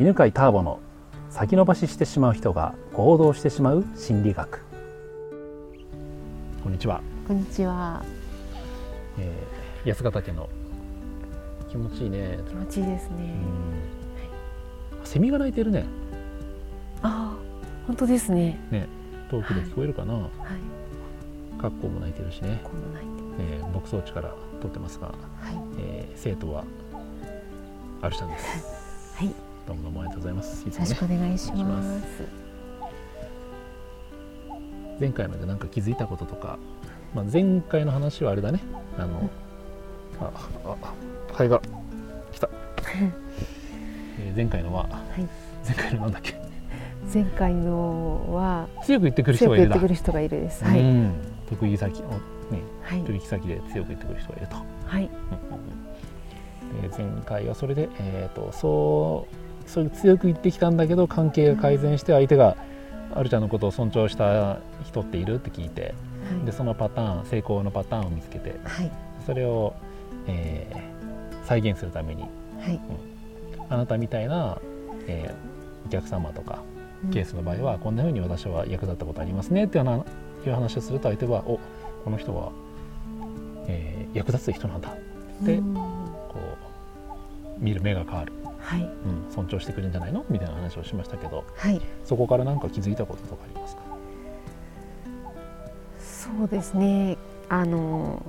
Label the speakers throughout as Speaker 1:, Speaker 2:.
Speaker 1: 犬飼ターボの先延ばししてしまう人が行動してしまう心理学こんにちは、
Speaker 2: こんにちは。
Speaker 1: えー、安ヶ岳の気持ちいいね
Speaker 2: 気持ちいいですね。
Speaker 1: うんセミが鳴いてるね
Speaker 2: ああ、本当ですね。
Speaker 1: ね遠くで聞こえるかな、
Speaker 2: はい。
Speaker 1: カッコウも鳴いてるしね、
Speaker 2: このないて。
Speaker 1: えー、牧草地から撮ってますが、
Speaker 2: はい。
Speaker 1: えー、生徒はアルシャンです どうもどうもありがとうございますいつも
Speaker 2: ろしくお
Speaker 1: ね
Speaker 2: 願いしま。
Speaker 1: ます前回のでなんか気づいたこととか、まあ、前回の話はあれだねあの、あああハエが来た、えー前回のは
Speaker 2: はい。
Speaker 1: 前回のなんだっけ？
Speaker 2: 前回のは
Speaker 1: 強く言ってくる人がいるだ
Speaker 2: 強く言ってくる人がいるです。はい。
Speaker 1: うん、得意先をね
Speaker 2: はい。
Speaker 1: 取引先で強く言ってくる人がいると、
Speaker 2: はい。
Speaker 1: で前回はそれで、えー、とそうそういう強く言ってきたんだけど関係が改善して相手があるちゃんのことを尊重した人っているって聞いてでそのパターン成功のパターンを見つけて
Speaker 2: はい。
Speaker 1: それを、えー再現するために。
Speaker 2: はい。
Speaker 1: あなたみたいな、えーお客様とかケースの場合は、こんな風に私は役立ったことありますねっていういう話をすると相手はおこの人は、えー役立つ人なんだで
Speaker 2: うん。
Speaker 1: こう見る目が変わる、
Speaker 2: はい。
Speaker 1: うん、尊重してくれるんじゃないの？みたいな話をしましたけど
Speaker 2: はい。
Speaker 1: そこから何か気づいたこととかありますか？
Speaker 2: そうですね。あの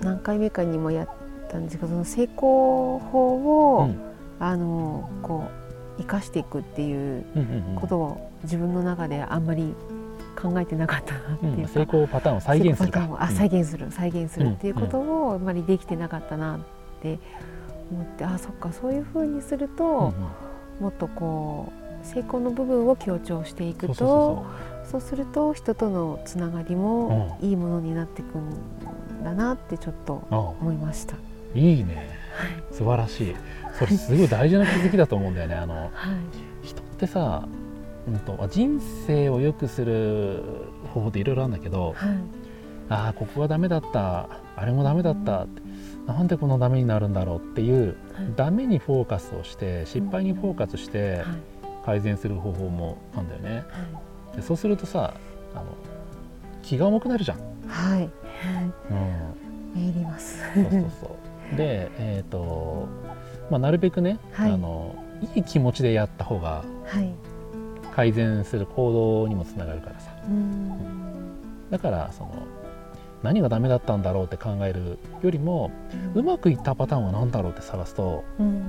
Speaker 2: 何回目かにもやったんですけど、その成功法を、
Speaker 1: うん。
Speaker 2: あのこう生かしていくっていうことを自分の中であんまり考えてなかったなっていうか、
Speaker 1: うん成功パターンを再現する
Speaker 2: あ、
Speaker 1: うん。
Speaker 2: 再現する再現するっていうことをあんまりできてなかったなって思ってあそっかそういうふうにすると、
Speaker 1: うんうん。
Speaker 2: もっとこう成功の部分を強調していくと
Speaker 1: そ
Speaker 2: そうすると人とのつながりもいいものになっていくんだなってちょっと思いました。
Speaker 1: いいね。素晴らしい。それすごい大事な気づきだと思うんだよね。あの
Speaker 2: はい。
Speaker 1: 人ってさ、うんと、あ人生を良くする方法っていろいろあるんだけど
Speaker 2: はい。
Speaker 1: ああここがダメだった。あれもダメだったってなんでこのダメになるんだろうっていう
Speaker 2: はい。
Speaker 1: ダメにフォーカスをして失敗にフォーカスして
Speaker 2: はい。
Speaker 1: 改善する方法もあるんだよね。
Speaker 2: はい。
Speaker 1: でそうするとさあの気が重くなるじゃん、
Speaker 2: はい。
Speaker 1: うん、
Speaker 2: 参ります。
Speaker 1: そうそうそう。でえっ、と、まあ、なるべくね、
Speaker 2: はい。
Speaker 1: あのいい気持ちでやった方が
Speaker 2: はい。
Speaker 1: 改善する行動にもつながるからさ。
Speaker 2: うん。
Speaker 1: だからその何がダメだったんだろうって考えるよりもうまくいったパターンは何だろうって探すと
Speaker 2: うん。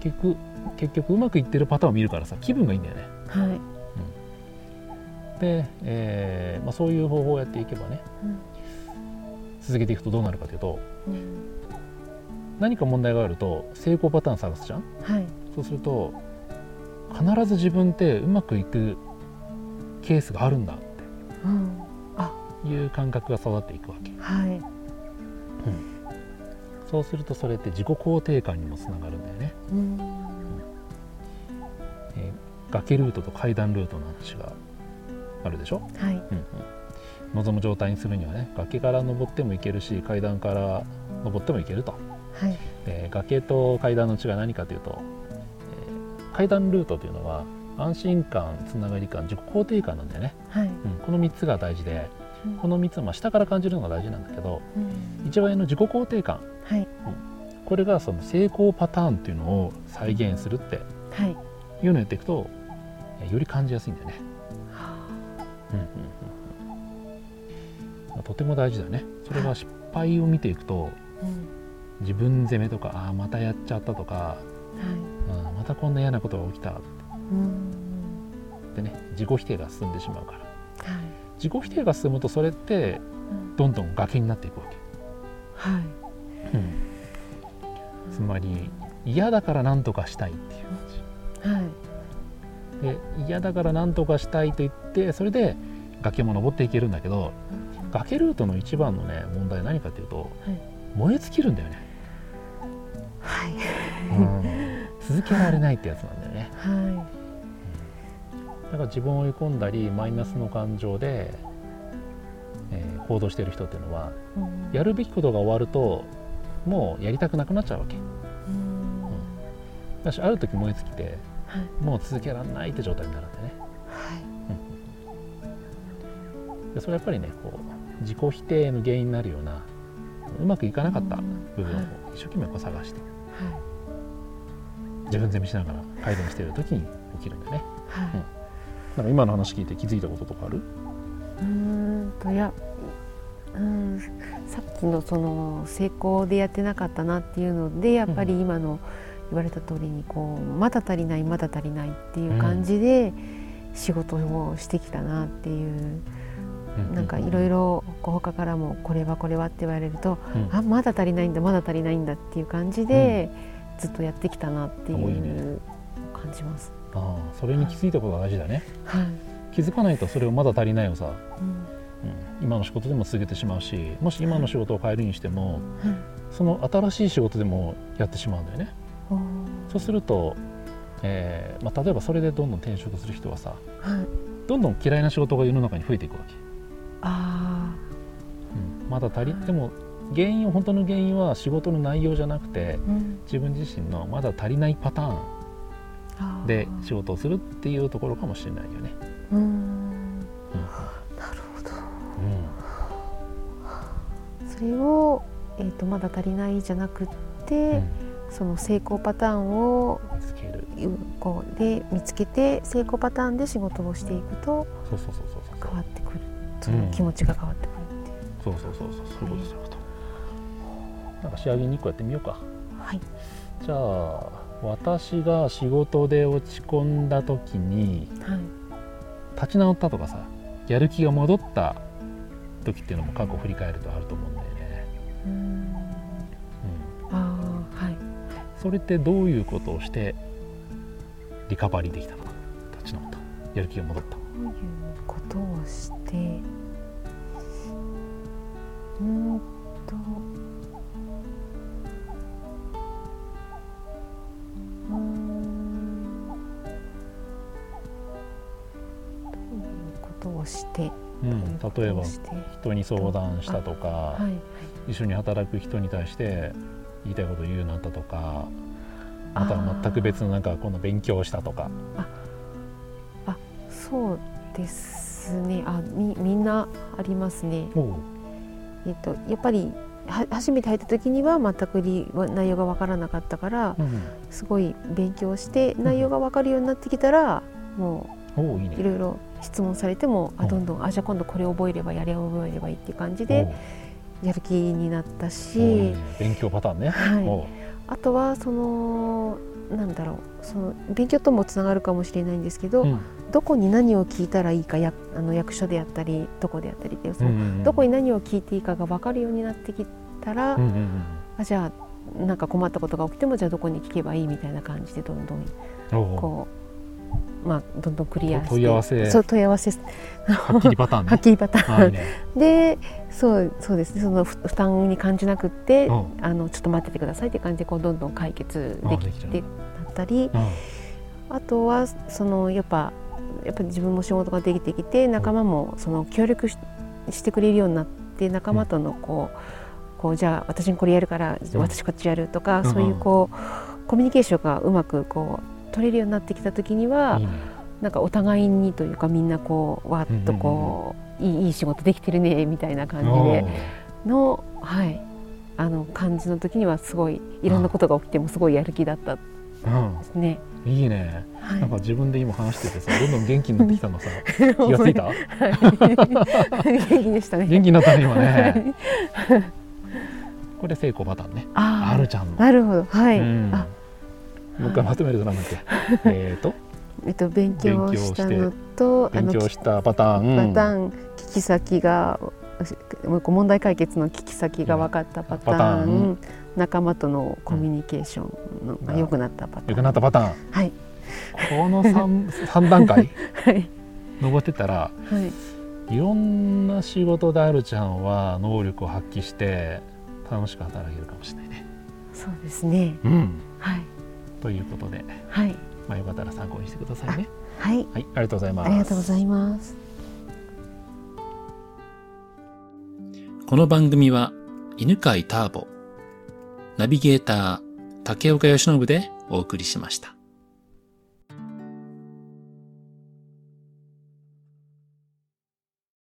Speaker 1: 結局結局うまくいってるパターンを見るからさ気分がいいんだよね。
Speaker 2: はい。
Speaker 1: で、えーまあ、そういう方法をやっていけばね続けていくとどうなるかというと
Speaker 2: うん。
Speaker 1: 何か問題があると成功パターン探すじゃん？
Speaker 2: はい。
Speaker 1: そうすると必ず自分ってうまくいくケースがあるんだっ
Speaker 2: うん
Speaker 1: いう感覚が育っていくわけ。
Speaker 2: はい。
Speaker 1: そうするとそれって自己肯定感にもつながるんだよね、
Speaker 2: うん。
Speaker 1: えー崖ルートと階段ルートの話があるでしょ、
Speaker 2: はい。
Speaker 1: うんうん、望む状態にするにはね崖から登ってもいけるし階段から登ってもいけると。
Speaker 2: はい。
Speaker 1: で崖と階段の違いは何かというと、えー階段ルートというのは安心感つながり感自己肯定感なんだよね、
Speaker 2: はい。
Speaker 1: うん、この3つが大事でこの3つはまあ下から感じるのが大事なんだけど
Speaker 2: うん。
Speaker 1: 一番上の自己肯定感。
Speaker 2: はい。
Speaker 1: これがその成功パターンっていうのを再現するって
Speaker 2: はい。
Speaker 1: いうのをやっていくとえーより感じやすいんだよね、うんうんうんうん。まあとても大事だよね。それが失敗を見ていくと
Speaker 2: うん。
Speaker 1: 自分責めとかああまたやっちゃったとか、
Speaker 2: はい。
Speaker 1: うん、またこんな嫌なことが起きたっ
Speaker 2: うん。
Speaker 1: てね自己否定が進んでしまうから。
Speaker 2: はい。
Speaker 1: 自己否定が進むとそれって
Speaker 2: うん。
Speaker 1: どんどん崖になっていくわ
Speaker 2: はい。
Speaker 1: け、うん、つまり嫌だから何とかしたいっていう
Speaker 2: はい。
Speaker 1: 感じで嫌だから何とかしたいと言ってそれで崖も登っていけるんだけど崖ルートの一番のね問題は何かというと
Speaker 2: はい。
Speaker 1: 燃え尽きるんだよね、
Speaker 2: はい。
Speaker 1: 続けられないってやつなんだよね。
Speaker 2: は
Speaker 1: だから自分を追い込んだりマイナスの感情で、えー行動している人っていうのは
Speaker 2: い。
Speaker 1: やるべきことが終わるともうやりたくなくなっちゃうわけ。
Speaker 2: うん。
Speaker 1: だしある時燃え尽きて
Speaker 2: はい。
Speaker 1: もう続けられないって状態になるんでね。でそれやっぱりねこう自己否定の原因になるようなうまくいかなかった部分を一生懸命こう探して
Speaker 2: は
Speaker 1: 自分責めしながら改善している時に起きるんだよね
Speaker 2: い。はい
Speaker 1: なんか今の話聞いて気づいたこととかある？
Speaker 2: うーんとやうんさっきのその成功でやってなかったなっていうのでやっぱり今の言われた通りにこうまだ足りないまだ足りないっていう感じで仕事をしてきたなっていう、なんかいろいろ他からもこれはこれはって言われると、
Speaker 1: うん。
Speaker 2: あまだ足りないんだまだ足りないんだっていう感じで、ずっとやってきたなっていう感じます。
Speaker 1: ああそれに気づいたことが大事だね。
Speaker 2: はい、
Speaker 1: 気づかないとそれをまだ足りないをさ、
Speaker 2: うん。
Speaker 1: うん、今の仕事でも続けてしまうしもし今の仕事を変えるにしても
Speaker 2: はい。
Speaker 1: その新しい仕事でもやってしまうんだよね。
Speaker 2: おー
Speaker 1: そうすると、えーまあ、例えばそれでどんどん転職する人はさ
Speaker 2: はい、
Speaker 1: どんどん嫌いな仕事が世の中に増えていくわけ、
Speaker 2: あ
Speaker 1: うん、まだ足りでも原因本当の原因は仕事の内容じゃなくて
Speaker 2: ー、うん、
Speaker 1: 自分自身のまだ足りないパターンで仕事をするっていうところかもしれないよね。
Speaker 2: うーん。
Speaker 1: うん。
Speaker 2: なるほど。
Speaker 1: うん
Speaker 2: それを、えー、とまだ足りないじゃなくって、
Speaker 1: うん。
Speaker 2: その成功パターンを
Speaker 1: 見つける。
Speaker 2: うこうで見つけて成功パターンで仕事をしていくと
Speaker 1: そうそうそうそうそう。
Speaker 2: 変わってくる。その気持ちが変わってくるっていう、
Speaker 1: そうそうそうそう。そういうことそういうことなんか仕上げに1個やってみようか。
Speaker 2: はい。
Speaker 1: じゃあ私が仕事で落ち込んだ時に
Speaker 2: はい。
Speaker 1: 立ち直ったとかさやる気が戻った時っていうのも過去振り返るとあると思うんだよね、
Speaker 2: うーん。
Speaker 1: うん、
Speaker 2: ああはい。
Speaker 1: それってどういうことをしてリカバリーできたのか？立ち直った。やる気が戻った。
Speaker 2: どういうことをしてうーんとして
Speaker 1: うん、例えば人に相談したとか、
Speaker 2: はい
Speaker 1: 一緒に働く人に対して言いたいことを言うようになったとかまたは全く別のなんかこの勉強をしたとか。
Speaker 2: そうですね。あみみんなありますね。えっとやっぱりは初めて入った時には全くり内容が分からなかったから
Speaker 1: うん、
Speaker 2: すごい勉強して内容が分かるようになってきたらも
Speaker 1: おういいうね。
Speaker 2: いろいろ質問されても
Speaker 1: うん。
Speaker 2: あどんどんあじゃあ今度これ覚えればやれ覚えればいいっていう感じでやる気になったし
Speaker 1: ね勉強パターンね、
Speaker 2: はい。あとはそのなんだろうその勉強ともつながるかもしれないんですけど、
Speaker 1: うん。
Speaker 2: どこに何を聞いたらいいかやあの役所であったりどこであったりっていうその、
Speaker 1: うんうんうん。
Speaker 2: どこに何を聞いていいかが分かるようになってきたら、
Speaker 1: うんうんうん。
Speaker 2: あじゃあなんか困ったことが起きてもじゃあどこに聞けばいいみたいな感じでどんどんこうまあどんどんクリアして。
Speaker 1: 問い合わせ。
Speaker 2: そう問い合わせ。
Speaker 1: はっきりパターンね。
Speaker 2: はっきりパターン。
Speaker 1: ね。
Speaker 2: でそうそうですね。そのふ負担に感じなくって、
Speaker 1: うん。
Speaker 2: あのちょっと待っててくださいって感じでこうどんどん解決できてなったり
Speaker 1: うん。
Speaker 2: あとはそのやっぱやっぱ自分も仕事ができてきて仲間もその協力ししてくれるようになって仲間とのこうこうじゃあ私にこれやるから
Speaker 1: うん。
Speaker 2: 私こっちやるとか、
Speaker 1: うん。
Speaker 2: そういうこうコミュニケーションがうまくこう取れるようになってきた時には、
Speaker 1: いいね
Speaker 2: なんかお互いにというかみんなこうわっとこう,、いいいい仕事できてるねみたいな感じでのはい。あの感じの時にはすごいいろんなことが起きてもすごいやる気だった。ですね。
Speaker 1: うんいいね。
Speaker 2: はい。
Speaker 1: なんか自分で今話しててさどんどん元気になってきたのさ。気がついた？
Speaker 2: はい。元気でしたね。
Speaker 1: 元気になったね今
Speaker 2: は
Speaker 1: ね
Speaker 2: い。
Speaker 1: これ成功パターンね。
Speaker 2: あ
Speaker 1: るちゃんの。
Speaker 2: なるほど。はい、
Speaker 1: うん。
Speaker 2: あ
Speaker 1: もう一回まとめるとなんだっけ？えっと？
Speaker 2: えっと勉強したのと
Speaker 1: 勉強したパターン。
Speaker 2: パターン聞き先が問題解決の聞き先が分かったパターン。
Speaker 1: パターン。
Speaker 2: 仲間とのコミュニケーションのが良くなったパターン。
Speaker 1: 良くなったパターン。
Speaker 2: はい。
Speaker 1: この 3, 三段階？
Speaker 2: はい。
Speaker 1: 登ってったら
Speaker 2: はい。
Speaker 1: いろんな仕事であるちゃんは能力を発揮して楽しく働けるかもしれないね。
Speaker 2: そうですね。
Speaker 1: うん、
Speaker 2: はい
Speaker 1: ということで、
Speaker 2: はい
Speaker 1: まあ、よかったら参考にしてくださいね。
Speaker 2: はい
Speaker 1: はい、ありがとうございます。
Speaker 2: ありがとうございます
Speaker 3: この番組は犬飼ターボ、ナビゲーター
Speaker 1: 竹岡由伸でお送りしました。